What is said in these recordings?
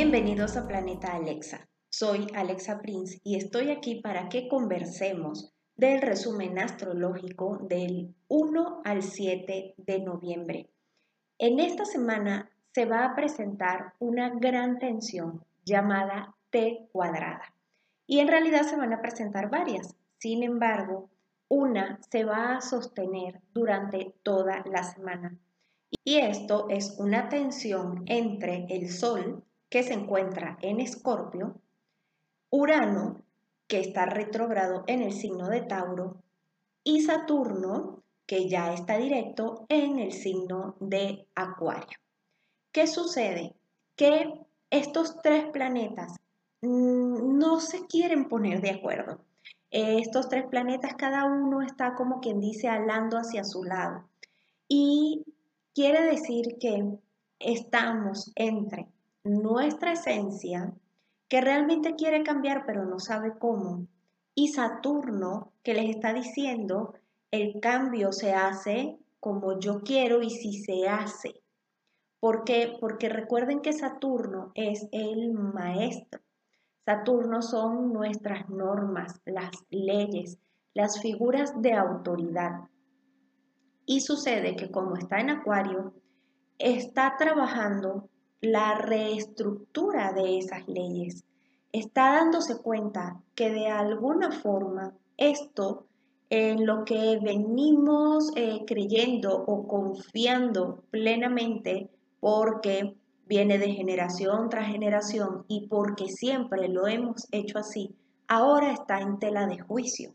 Bienvenidos a Planeta Alexa. Soy Alexa Prince y estoy aquí para que conversemos del resumen astrológico del 1 al 7 de noviembre. En esta semana se va a presentar una gran tensión llamada T cuadrada. Y en realidad se van a presentar varias. Sin embargo, una se va a sostener durante toda la semana. Y esto es una tensión entre el Sol, que se encuentra en Escorpio, Urano, que está retrógrado en el signo de Tauro, y Saturno, que ya está directo en el signo de Acuario. ¿Qué sucede? Que estos tres planetas mm, no se quieren poner de acuerdo. Estos tres planetas, cada uno está como quien dice alando hacia su lado. Y quiere decir que estamos entre nuestra esencia, que realmente quiere cambiar pero no sabe cómo, y Saturno, que les está diciendo, el cambio se hace como yo quiero y si se hace. ¿Por qué? Porque recuerden que Saturno es el maestro. Saturno son nuestras normas, las leyes, las figuras de autoridad. Y sucede que como está en Acuario, está trabajando la reestructura de esas leyes. Está dándose cuenta que de alguna forma esto en lo que venimos eh, creyendo o confiando plenamente porque viene de generación tras generación y porque siempre lo hemos hecho así, ahora está en tela de juicio.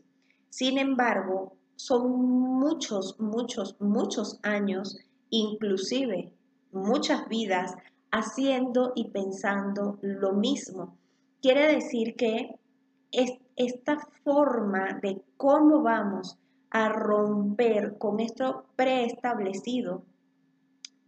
Sin embargo, son muchos, muchos, muchos años, inclusive muchas vidas, haciendo y pensando lo mismo. Quiere decir que esta forma de cómo vamos a romper con esto preestablecido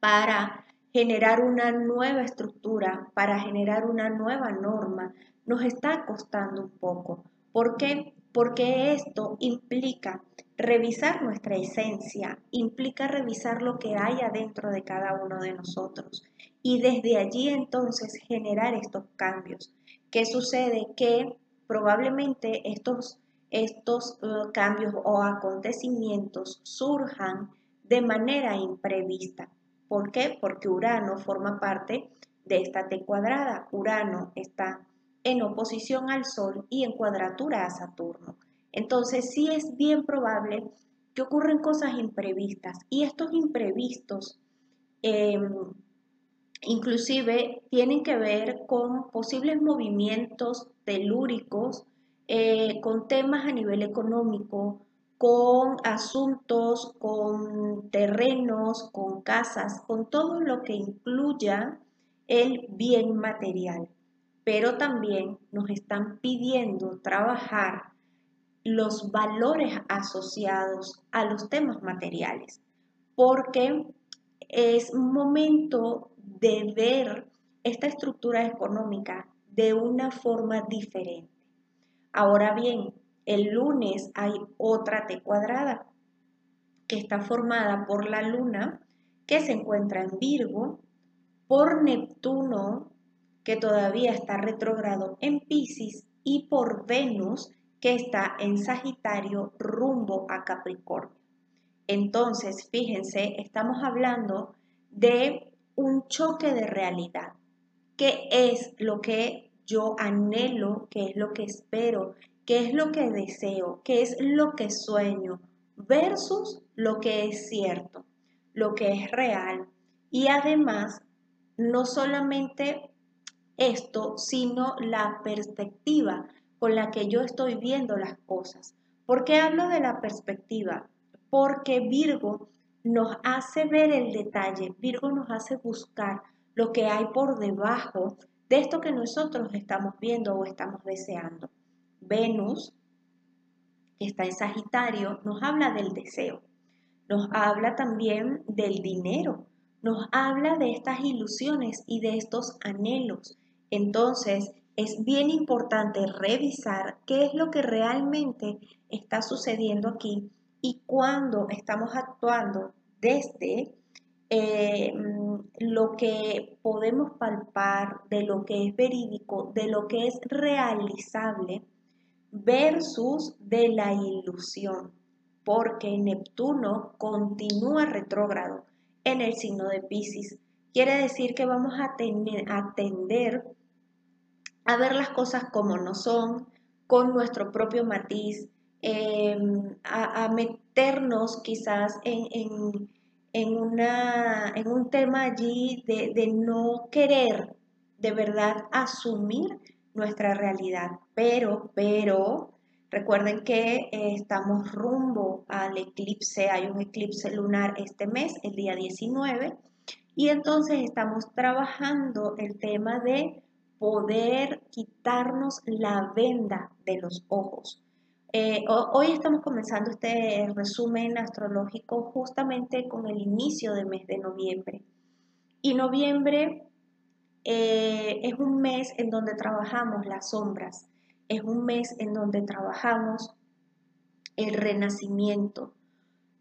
para generar una nueva estructura, para generar una nueva norma, nos está costando un poco. ¿Por qué? Porque esto implica revisar nuestra esencia, implica revisar lo que hay adentro de cada uno de nosotros y desde allí entonces generar estos cambios. ¿Qué sucede? Que probablemente estos, estos uh, cambios o acontecimientos surjan de manera imprevista. ¿Por qué? Porque Urano forma parte de esta T cuadrada. Urano está en oposición al Sol y en cuadratura a Saturno. Entonces sí es bien probable que ocurren cosas imprevistas y estos imprevistos em, inclusive tienen que ver con posibles movimientos telúricos, eh, con temas a nivel económico, con asuntos, con terrenos, con casas, con todo lo que incluya el bien material. Pero también nos están pidiendo trabajar los valores asociados a los temas materiales, porque es momento de ver esta estructura económica de una forma diferente. Ahora bien, el lunes hay otra T cuadrada que está formada por la luna que se encuentra en Virgo, por Neptuno que todavía está retrogrado en Pisces y por Venus que está en Sagitario rumbo a Capricornio. Entonces, fíjense, estamos hablando de un choque de realidad. ¿Qué es lo que yo anhelo? ¿Qué es lo que espero? qué es lo que deseo, qué es lo que sueño, versus lo que es cierto, lo que es real. Y además, no solamente esto, sino la perspectiva con la que yo estoy viendo las cosas. ¿Por qué hablo de la perspectiva? Porque Virgo nos hace ver el detalle, Virgo nos hace buscar lo que hay por debajo de esto que nosotros estamos viendo o estamos deseando. Venus, que está en Sagitario, nos habla del deseo, nos habla también del dinero, nos habla de estas ilusiones y de estos anhelos. Entonces, es bien importante revisar qué es lo que realmente está sucediendo aquí y cuando estamos actuando desde eh, lo que podemos palpar, de lo que es verídico, de lo que es realizable, versus de la ilusión, porque Neptuno continúa retrógrado en el signo de Pisces. Quiere decir que vamos a, tener, a ver las cosas como no son, con nuestro propio matiz, em, a, meternos quizás en, en, una, en un tema allí de, de no querer de verdad asumir nuestra realidad. Pero, pero, recuerden que eh, estamos rumbo al eclipse, hay un eclipse lunar este mes, el día 19, y entonces estamos trabajando el tema de poder quitarnos la venda de los ojos. Eh, hoy estamos comenzando este resumen astrológico justamente con el inicio del mes de noviembre. Y noviembre eh, es un mes en donde trabajamos las sombras, es un mes en donde trabajamos el renacimiento,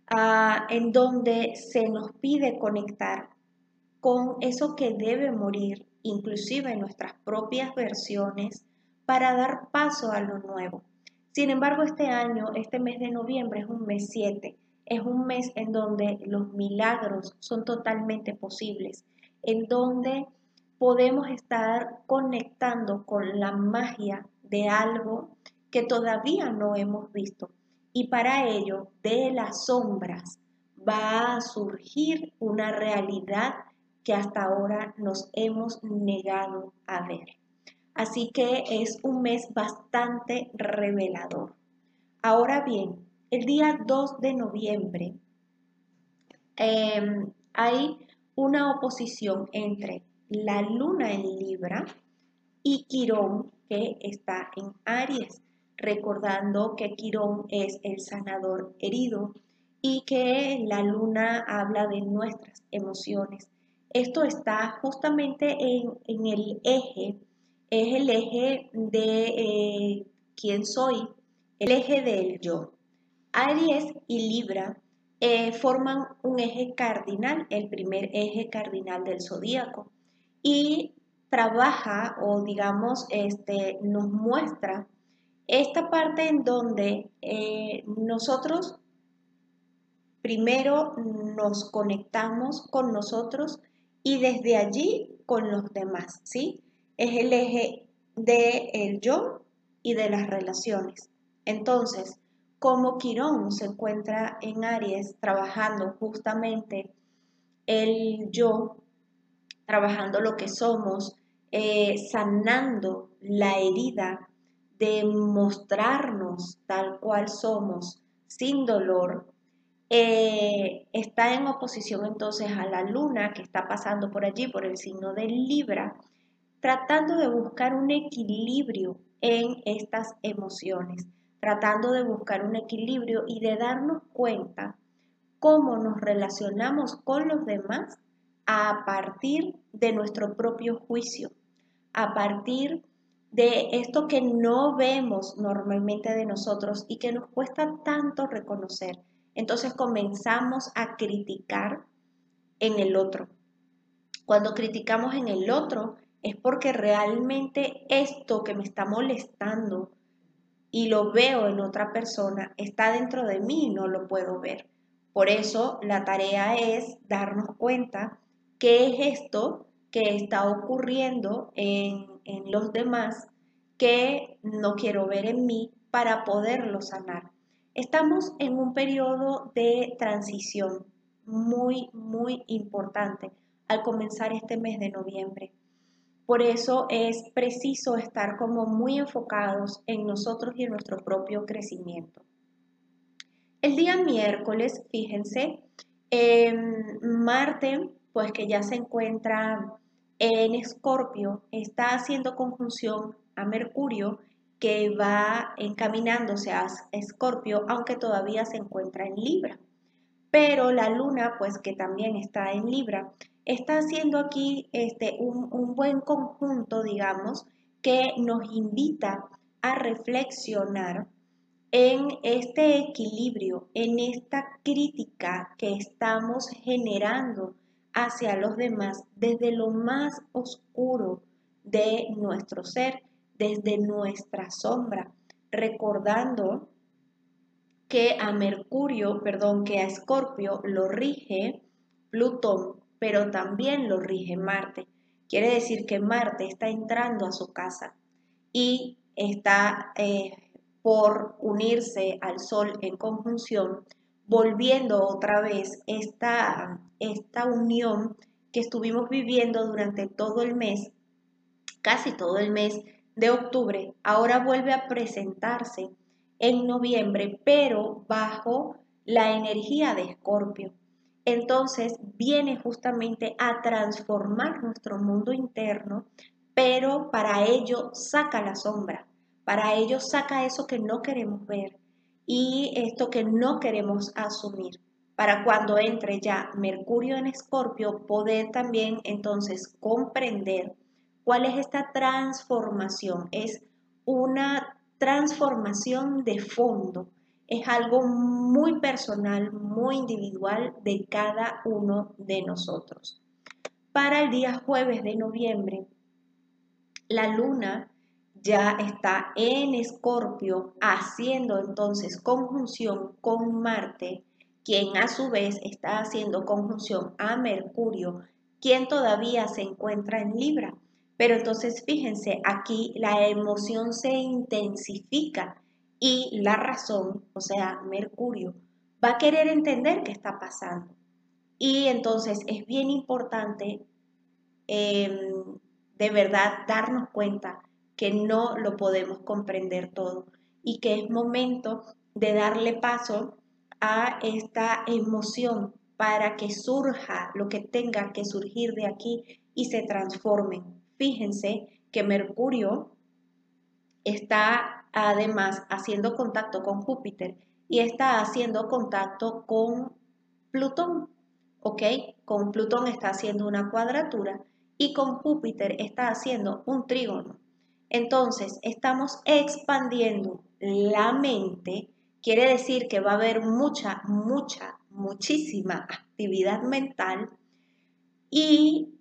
ah, en donde se nos pide conectar con eso que debe morir, inclusive en nuestras propias versiones, para dar paso a lo nuevo. Sin embargo, este año, este mes de noviembre es un mes 7, es un mes en donde los milagros son totalmente posibles, en donde podemos estar conectando con la magia de algo que todavía no hemos visto. Y para ello, de las sombras va a surgir una realidad que hasta ahora nos hemos negado a ver. Así que es un mes bastante revelador. Ahora bien, el día 2 de noviembre em, hay una oposición entre la luna en Libra y Quirón que está en Aries, recordando que Quirón es el sanador herido y que la luna habla de nuestras emociones. Esto está justamente en, el eje, es el eje de eh, quién soy, el eje del yo. Aries y Libra eh, forman un eje cardinal, el primer eje cardinal del zodíaco y trabaja o digamos este, nos muestra esta parte en donde eh, nosotros primero nos conectamos con nosotros y desde allí con los demás, ¿sí? Es el eje de el yo y de las relaciones. Entonces, como Quirón se encuentra en Aries trabajando justamente el yo trabajando lo que somos, eh, sanando la herida de mostrarnos tal cual somos, sin dolor, eh, está en oposición entonces a la luna que está pasando por allí, por el signo de Libra, tratando de buscar un equilibrio en estas emociones, tratando de buscar un equilibrio y de darnos cuenta cómo nos relacionamos con los demás a partir de nuestro propio juicio, a partir de esto que no vemos normalmente de nosotros y que nos cuesta tanto reconocer. Entonces comenzamos a criticar en el otro. Cuando criticamos en el otro es porque realmente esto que me está molestando y lo veo en otra persona está dentro de mí y no lo puedo ver. Por eso la tarea es darnos cuenta qué es esto que está ocurriendo en, los demás que no quiero ver en mí para poderlo sanar. Estamos en un periodo de transición muy, muy importante al comenzar este mes de noviembre. Por eso es preciso estar como muy enfocados en nosotros y en nuestro propio crecimiento. El día miércoles, fíjense, Marte pues que ya se encuentra en Escorpio, está haciendo conjunción a Mercurio que va encaminándose a Escorpio, aunque todavía se encuentra en Libra. Pero la luna, pues que también está en Libra, está haciendo aquí este, un, un buen conjunto, digamos, que nos invita a reflexionar en este equilibrio, en esta crítica que estamos generando hacia los demás desde lo más oscuro de nuestro ser, desde nuestra sombra, recordando que a Mercurio, perdón, que a Escorpio lo rige Plutón, pero también lo rige Marte. Quiere decir que Marte está entrando a su casa y está eh, por unirse al Sol en conjunción, volviendo otra vez esta, esta unión que estuvimos viviendo durante todo el mes, casi todo el mes de octubre, ahora vuelve a presentarse en noviembre, pero bajo la energía de Escorpio. Entonces viene justamente a transformar nuestro mundo interno, pero para ello saca la sombra, para ello saca eso que no queremos ver y esto que no queremos asumir. Para cuando entre ya Mercurio en Escorpio, poder también entonces comprender cuál es esta transformación. Es una transformación de fondo. Es algo muy personal, muy individual de cada uno de nosotros. Para el día jueves de noviembre, la luna ya está en Escorpio haciendo entonces conjunción con Marte, quien a su vez está haciendo conjunción a Mercurio, quien todavía se encuentra en Libra. Pero entonces fíjense, aquí la emoción se intensifica y la razón, o sea, Mercurio, va a querer entender qué está pasando. Y entonces es bien importante em, de verdad darnos cuenta que no lo podemos comprender todo y que es momento de darle paso a esta emoción para que surja lo que tenga que surgir de aquí y se transforme Fíjense que Mercurio está además haciendo contacto con Júpiter y está haciendo contacto con Plutón, ¿ok? Con Plutón está haciendo una cuadratura y con Júpiter está haciendo un trígono. Entonces, estamos expandiendo la mente, quiere decir que va a haber mucha, mucha, muchísima actividad mental y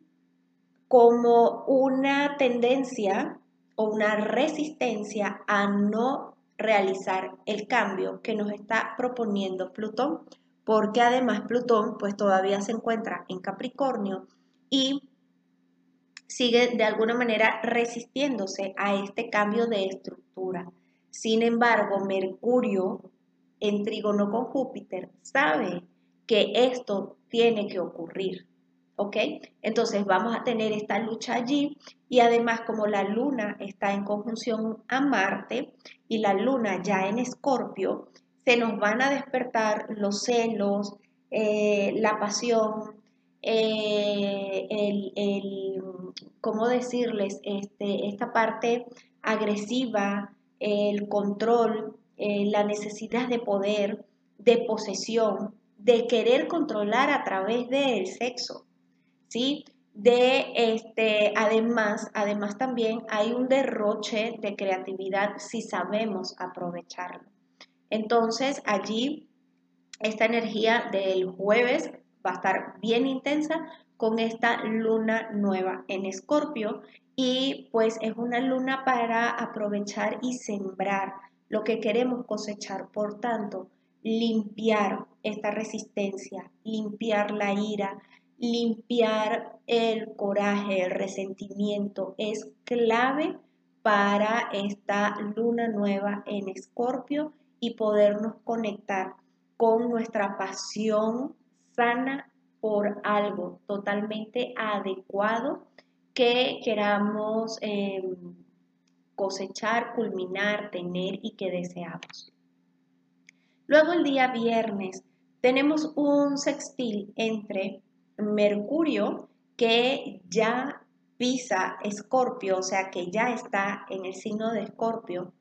como una tendencia o una resistencia a no realizar el cambio que nos está proponiendo Plutón, porque además Plutón pues todavía se encuentra en Capricornio y sigue de alguna manera resistiéndose a este cambio de estructura. Sin embargo, Mercurio en trígono con Júpiter sabe que esto tiene que ocurrir. ¿Ok? Entonces vamos a tener esta lucha allí y además como la luna está en conjunción a Marte y la luna ya en Escorpio, se nos van a despertar los celos, eh, la pasión, eh, el, ¿cómo decirles? Este, esta parte agresiva, el control, eh, la necesidad de poder, de posesión, de querer controlar a través del sexo. ¿Sí? De este, además, además también hay un derroche de creatividad si sabemos aprovecharlo. Entonces, allí esta energía del jueves va a estar bien intensa con esta luna nueva en Escorpio y pues es una luna para aprovechar y sembrar lo que queremos cosechar. Por tanto, limpiar esta resistencia, limpiar la ira, limpiar el coraje, el resentimiento es clave para esta luna nueva en Escorpio y podernos conectar con nuestra pasión sana por algo totalmente adecuado que queramos em, cosechar, culminar, tener y que deseamos. Luego el día viernes tenemos un sextil entre Mercurio que ya pisa Escorpio, o sea que ya está en el signo de Escorpio.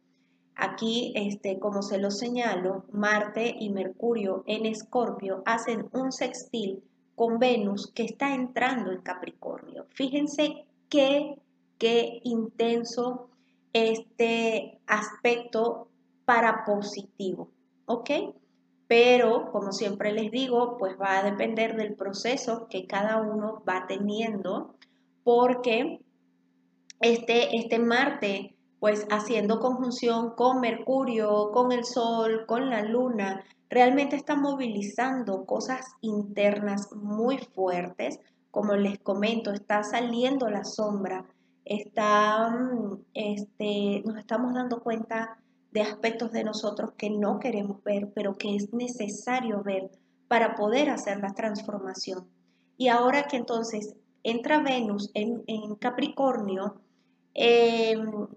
Aquí, este, como se lo señalo, Marte y Mercurio en Escorpio hacen un sextil con Venus que está entrando en Capricornio. Fíjense qué, qué intenso este aspecto para positivo, ¿ok? Pero como siempre les digo, pues va a depender del proceso que cada uno va teniendo, porque este, este Marte, pues haciendo conjunción con Mercurio, con el Sol, con la Luna, realmente está movilizando cosas internas muy fuertes. Como les comento, está saliendo la sombra, está, mm, este, nos estamos dando cuenta de aspectos de nosotros que no queremos ver, pero que es necesario ver para poder hacer la transformación. Y ahora que entonces entra Venus en, Capricornio, em,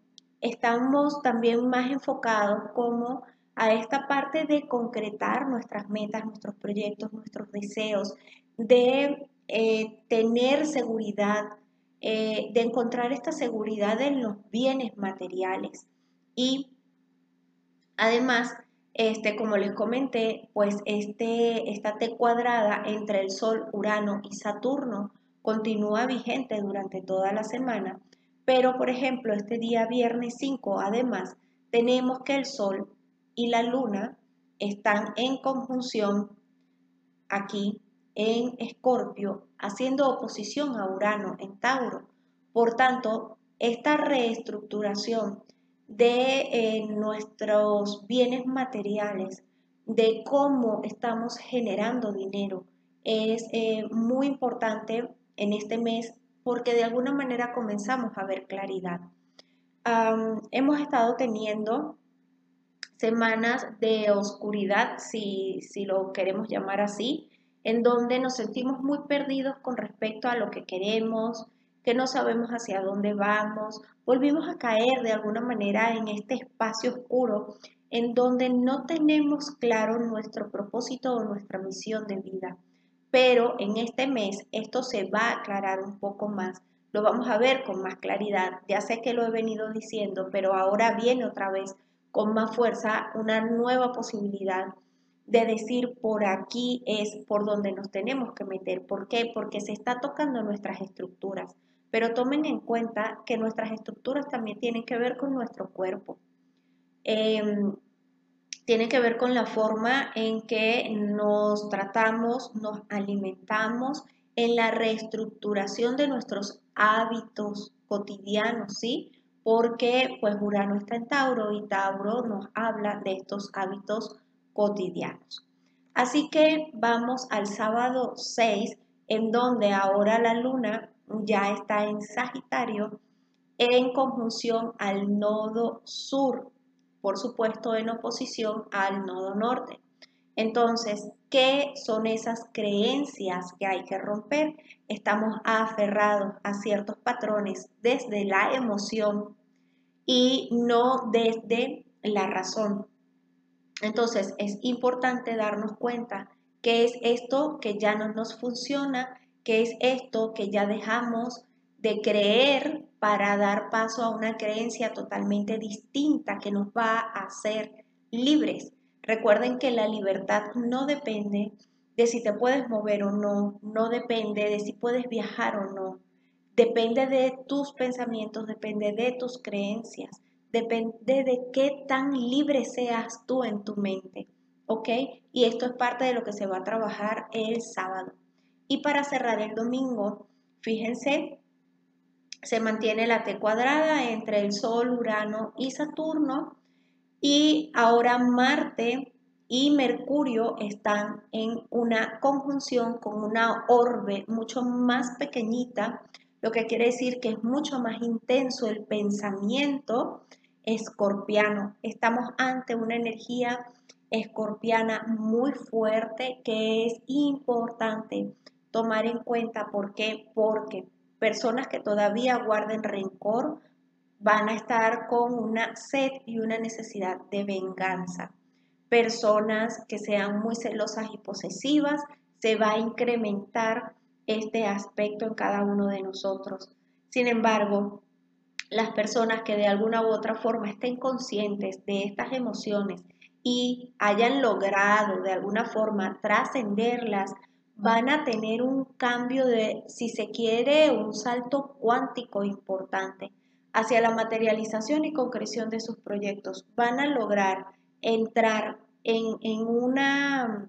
estamos también más enfocados como a esta parte de concretar nuestras metas, nuestros proyectos, nuestros deseos, de eh, tener seguridad, eh, de encontrar esta seguridad en los bienes materiales. Y además, este, como les comenté, pues este, esta T cuadrada entre el Sol, Urano y Saturno continúa vigente durante toda la semana, pero por ejemplo, este día viernes 5, además, tenemos que el Sol y la Luna están en conjunción aquí en Escorpio, haciendo oposición a Urano en Tauro. Por tanto, esta reestructuración de eh, nuestros bienes materiales, de cómo estamos generando dinero, es eh, muy importante en este mes porque de alguna manera comenzamos a ver claridad. hemos estado teniendo semanas de oscuridad, si, si lo queremos llamar así, en donde nos sentimos muy perdidos con respecto a lo que queremos, que no sabemos hacia dónde vamos, volvimos a caer de alguna manera en este espacio oscuro en donde no tenemos claro nuestro propósito o nuestra misión de vida. Pero en este mes esto se va a aclarar un poco más, lo vamos a ver con más claridad. Ya sé que lo he venido diciendo, pero ahora viene otra vez con más fuerza una nueva posibilidad de decir por aquí es por donde nos tenemos que meter. ¿Por qué? Porque se está tocando nuestras estructuras. Pero tomen en cuenta que nuestras estructuras también tienen que ver con nuestro cuerpo. Em, tienen que ver con la forma en que nos tratamos, nos alimentamos, en la reestructuración de nuestros hábitos cotidianos, ¿sí? Porque pues Urano está en Tauro y Tauro nos habla de estos hábitos cotidianos. Así que vamos al sábado 6, en donde ahora la luna ya está en Sagitario en conjunción al nodo sur, por supuesto en oposición al nodo norte. Entonces, ¿qué son esas creencias que hay que romper? Estamos aferrados a ciertos patrones desde la emoción y no desde la razón. Entonces es importante darnos cuenta que es esto que ya no nos funciona, que es esto que ya dejamos de creer para dar paso a una creencia totalmente distinta que nos va a hacer libres. Recuerden que la libertad no depende de si te puedes mover o no, no depende de si puedes viajar o no, depende de tus pensamientos, depende de tus creencias, depende de qué tan libre seas tú en tu mente, ¿ok? Y esto es parte de lo que se va a trabajar el sábado. Y para cerrar el domingo, fíjense, se mantiene la T cuadrada entre el Sol, Urano y Saturno. Y ahora Marte y Mercurio están en una conjunción con una orbe mucho más pequeñita, lo que quiere decir que es mucho más intenso el pensamiento escorpiano. Estamos ante una energía escorpiana muy fuerte que es importante tomar en cuenta. ¿Por qué? Porque personas que todavía guarden rencor van a estar con una sed y una necesidad de venganza. Personas que sean muy celosas y posesivas, se va a incrementar este aspecto en cada uno de nosotros. Sin embargo, las personas que de alguna u otra forma estén conscientes de estas emociones y hayan logrado de alguna forma trascenderlas, van a tener un cambio de, si se quiere, un salto cuántico importante hacia la materialización y concreción de sus proyectos. Van a lograr entrar en, una,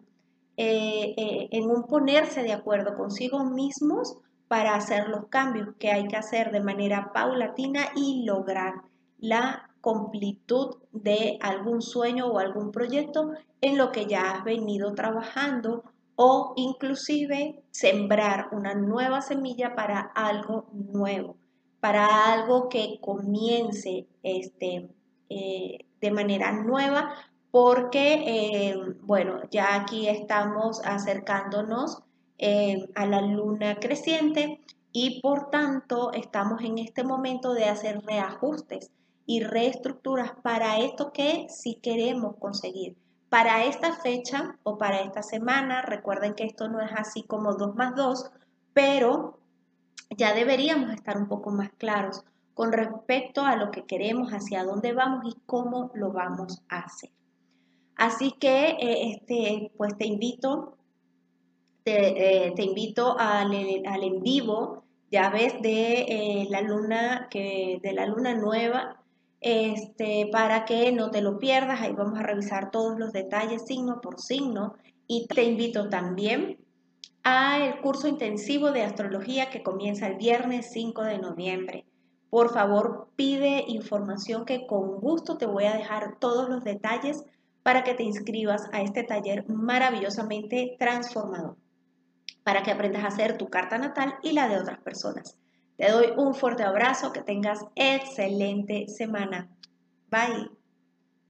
eh, eh, en un ponerse de acuerdo consigo mismos para hacer los cambios que hay que hacer de manera paulatina y lograr la completud de algún sueño o algún proyecto en lo que ya has venido trabajando o inclusive sembrar una nueva semilla para algo nuevo, para algo que comience este, eh, de manera nueva, porque, eh, bueno, ya aquí estamos acercándonos eh, a la luna creciente y por tanto estamos en este momento de hacer reajustes y reestructuras para esto que si queremos conseguir para esta fecha o para esta semana. Recuerden que esto no es así como 2 más 2, pero ya deberíamos estar un poco más claros con respecto a lo que queremos, hacia dónde vamos y cómo lo vamos a hacer. Así que eh, este, pues te invito, te, eh, invito al, al, en vivo, ya ves, de eh, la luna que, de la luna nueva este, para que no te lo pierdas. Ahí vamos a revisar todos los detalles signo por signo. Y te invito también al curso intensivo de astrología que comienza el viernes 5 de noviembre. Por favor, pide información que con gusto te voy a dejar todos los detalles para que te inscribas a este taller maravillosamente transformador, para que aprendas a hacer tu carta natal y la de otras personas. Te doy un fuerte abrazo, que tengas excelente semana. Bye.